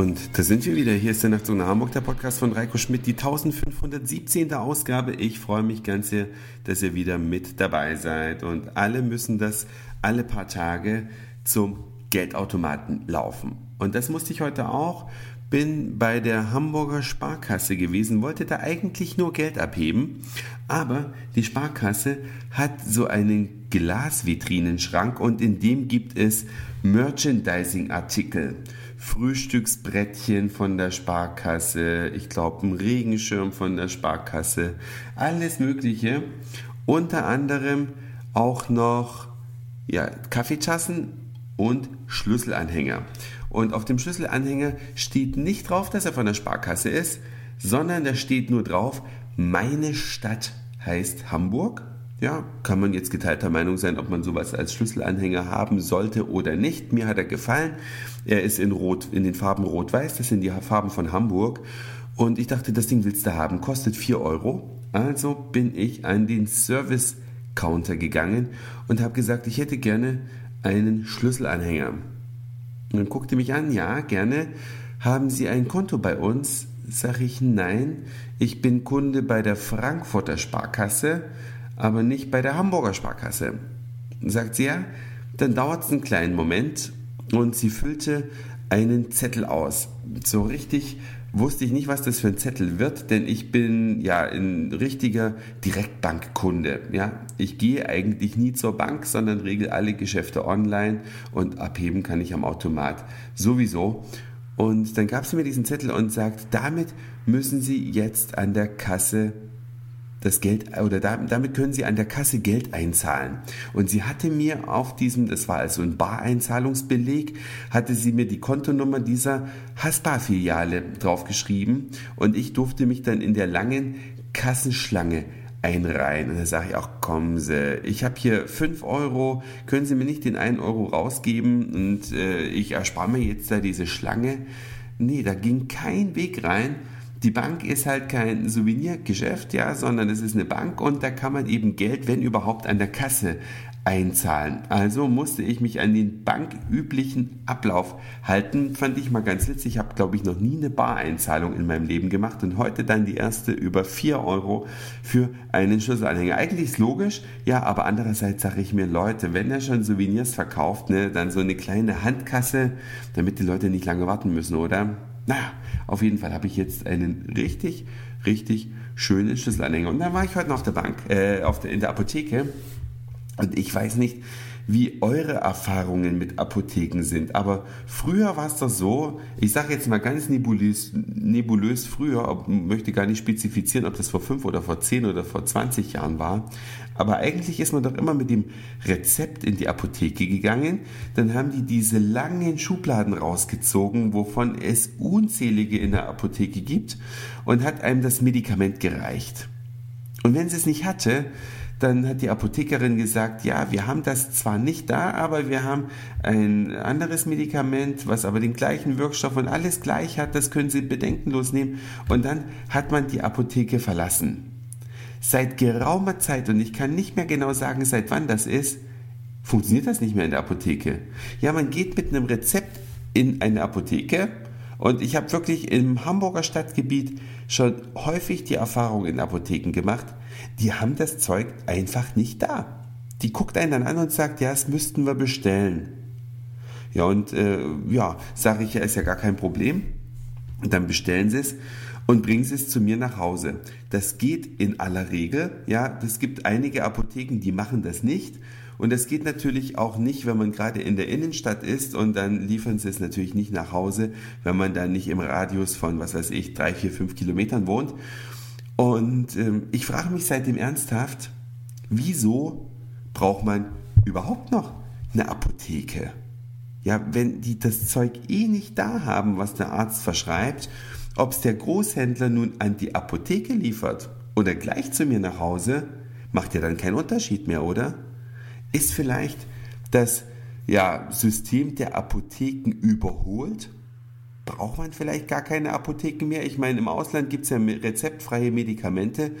Und da sind wir wieder. Hier ist der Nachtzug nach Hamburg, der Podcast von Reiko Schmidt, die 1517. Ausgabe. Ich freue mich ganz sehr, dass ihr wieder mit dabei seid. Und alle müssen das alle paar Tage zum Geldautomaten laufen. Und das musste ich heute auch. Bin bei der Hamburger Sparkasse gewesen, wollte da eigentlich nur Geld abheben, aber die Sparkasse hat so einen Glasvitrinenschrank und in dem gibt es Merchandising-Artikel. Frühstücksbrettchen von der Sparkasse, ich glaube ein Regenschirm von der Sparkasse, alles Mögliche. Unter anderem auch noch ja, Kaffeetassen und Schlüsselanhänger. Und auf dem Schlüsselanhänger steht nicht drauf, dass er von der Sparkasse ist, sondern da steht nur drauf, meine Stadt heißt Hamburg ja, kann man jetzt geteilter Meinung sein, ob man sowas als Schlüsselanhänger haben sollte oder nicht. Mir hat er gefallen. Er ist in Rot, in den Farben Rot-Weiß. Das sind die Farben von Hamburg. Und ich dachte, das Ding willst du haben. Kostet 4 Euro. Also bin ich an den Service-Counter gegangen und habe gesagt, ich hätte gerne einen Schlüsselanhänger. Und dann guckte mich an, ja, gerne. Haben Sie ein Konto bei uns? Sag ich, nein. Ich bin Kunde bei der Frankfurter Sparkasse aber nicht bei der Hamburger Sparkasse. Sagt sie ja, dann dauert es einen kleinen Moment und sie füllte einen Zettel aus. So richtig wusste ich nicht, was das für ein Zettel wird, denn ich bin ja ein richtiger Direktbankkunde. Ja, ich gehe eigentlich nie zur Bank, sondern regel alle Geschäfte online und abheben kann ich am Automat sowieso. Und dann gab sie mir diesen Zettel und sagt, damit müssen Sie jetzt an der Kasse das Geld oder damit können Sie an der Kasse Geld einzahlen. Und sie hatte mir auf diesem, das war also ein Bareinzahlungsbeleg, hatte sie mir die Kontonummer dieser Haspa-Filiale draufgeschrieben und ich durfte mich dann in der langen Kassenschlange einreihen. Und da sage ich auch, kommen Sie, ich habe hier 5 Euro, können Sie mir nicht den 1 Euro rausgeben und äh, ich erspare mir jetzt da diese Schlange. Nee, da ging kein Weg rein die Bank ist halt kein Souvenirgeschäft, ja, sondern es ist eine Bank und da kann man eben Geld, wenn überhaupt, an der Kasse einzahlen. Also musste ich mich an den banküblichen Ablauf halten. Fand ich mal ganz witzig. Ich habe, glaube ich, noch nie eine Bareinzahlung in meinem Leben gemacht und heute dann die erste über 4 Euro für einen Schlüsselanhänger. Eigentlich ist logisch, ja, aber andererseits sage ich mir, Leute, wenn er schon Souvenirs verkauft, ne, dann so eine kleine Handkasse, damit die Leute nicht lange warten müssen, oder? Naja, auf jeden Fall habe ich jetzt einen richtig, richtig schönen Schlüsselanhänger. Und dann war ich heute noch auf der Bank, äh, auf der, in der Apotheke. Und ich weiß nicht, wie eure Erfahrungen mit Apotheken sind. Aber früher war es doch so, ich sage jetzt mal ganz nebulös, nebulös früher, ob, möchte gar nicht spezifizieren, ob das vor fünf oder vor zehn oder vor 20 Jahren war. Aber eigentlich ist man doch immer mit dem Rezept in die Apotheke gegangen. Dann haben die diese langen Schubladen rausgezogen, wovon es unzählige in der Apotheke gibt und hat einem das Medikament gereicht. Und wenn sie es nicht hatte, dann hat die Apothekerin gesagt, ja, wir haben das zwar nicht da, aber wir haben ein anderes Medikament, was aber den gleichen Wirkstoff und alles gleich hat, das können Sie bedenkenlos nehmen. Und dann hat man die Apotheke verlassen. Seit geraumer Zeit, und ich kann nicht mehr genau sagen, seit wann das ist, funktioniert das nicht mehr in der Apotheke. Ja, man geht mit einem Rezept in eine Apotheke und ich habe wirklich im Hamburger Stadtgebiet schon häufig die Erfahrung in Apotheken gemacht, die haben das Zeug einfach nicht da. Die guckt einen dann an und sagt, ja, das müssten wir bestellen. Ja, und äh, ja, sage ich, ja, ist ja gar kein Problem. Und dann bestellen sie es und bringen sie es zu mir nach Hause. Das geht in aller Regel. Ja, es gibt einige Apotheken, die machen das nicht. Und das geht natürlich auch nicht, wenn man gerade in der Innenstadt ist und dann liefern sie es natürlich nicht nach Hause, wenn man dann nicht im Radius von, was weiß ich, drei, vier, fünf Kilometern wohnt. Und ähm, ich frage mich seitdem ernsthaft, wieso braucht man überhaupt noch eine Apotheke? Ja, wenn die das Zeug eh nicht da haben, was der Arzt verschreibt, ob es der Großhändler nun an die Apotheke liefert oder gleich zu mir nach Hause, macht ja dann keinen Unterschied mehr, oder? Ist vielleicht das ja, System der Apotheken überholt? braucht man vielleicht gar keine Apotheken mehr. Ich meine, im Ausland gibt es ja rezeptfreie Medikamente.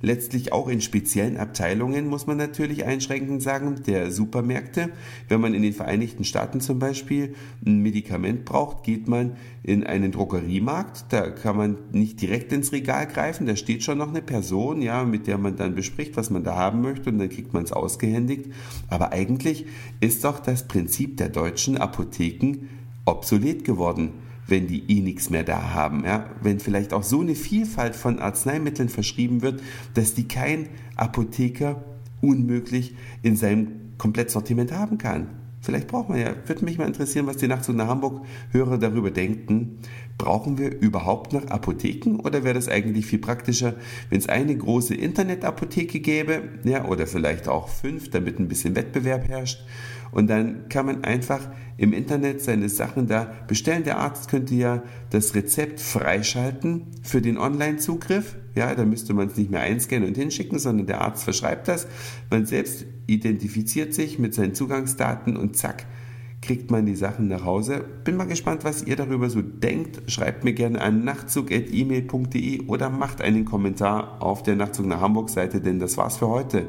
Letztlich auch in speziellen Abteilungen, muss man natürlich einschränkend sagen, der Supermärkte. Wenn man in den Vereinigten Staaten zum Beispiel ein Medikament braucht, geht man in einen Drogeriemarkt. Da kann man nicht direkt ins Regal greifen. Da steht schon noch eine Person, ja, mit der man dann bespricht, was man da haben möchte und dann kriegt man es ausgehändigt. Aber eigentlich ist doch das Prinzip der deutschen Apotheken obsolet geworden wenn die eh nichts mehr da haben. Ja? Wenn vielleicht auch so eine Vielfalt von Arzneimitteln verschrieben wird, dass die kein Apotheker unmöglich in seinem Komplettsortiment haben kann. Vielleicht braucht man ja, würde mich mal interessieren, was die Nachtzug nach Hamburg-Hörer darüber denken. Brauchen wir überhaupt noch Apotheken oder wäre das eigentlich viel praktischer, wenn es eine große Internetapotheke gäbe, ja, oder vielleicht auch fünf, damit ein bisschen Wettbewerb herrscht und dann kann man einfach im Internet seine Sachen da bestellen. Der Arzt könnte ja das Rezept freischalten für den Online-Zugriff. Ja, da müsste man es nicht mehr einscannen und hinschicken, sondern der Arzt verschreibt das. Man selbst identifiziert sich mit seinen Zugangsdaten und zack, kriegt man die Sachen nach Hause. Bin mal gespannt, was ihr darüber so denkt. Schreibt mir gerne an nachtzug.email.de oder macht einen Kommentar auf der Nachtzug nach Hamburg Seite, denn das war's für heute.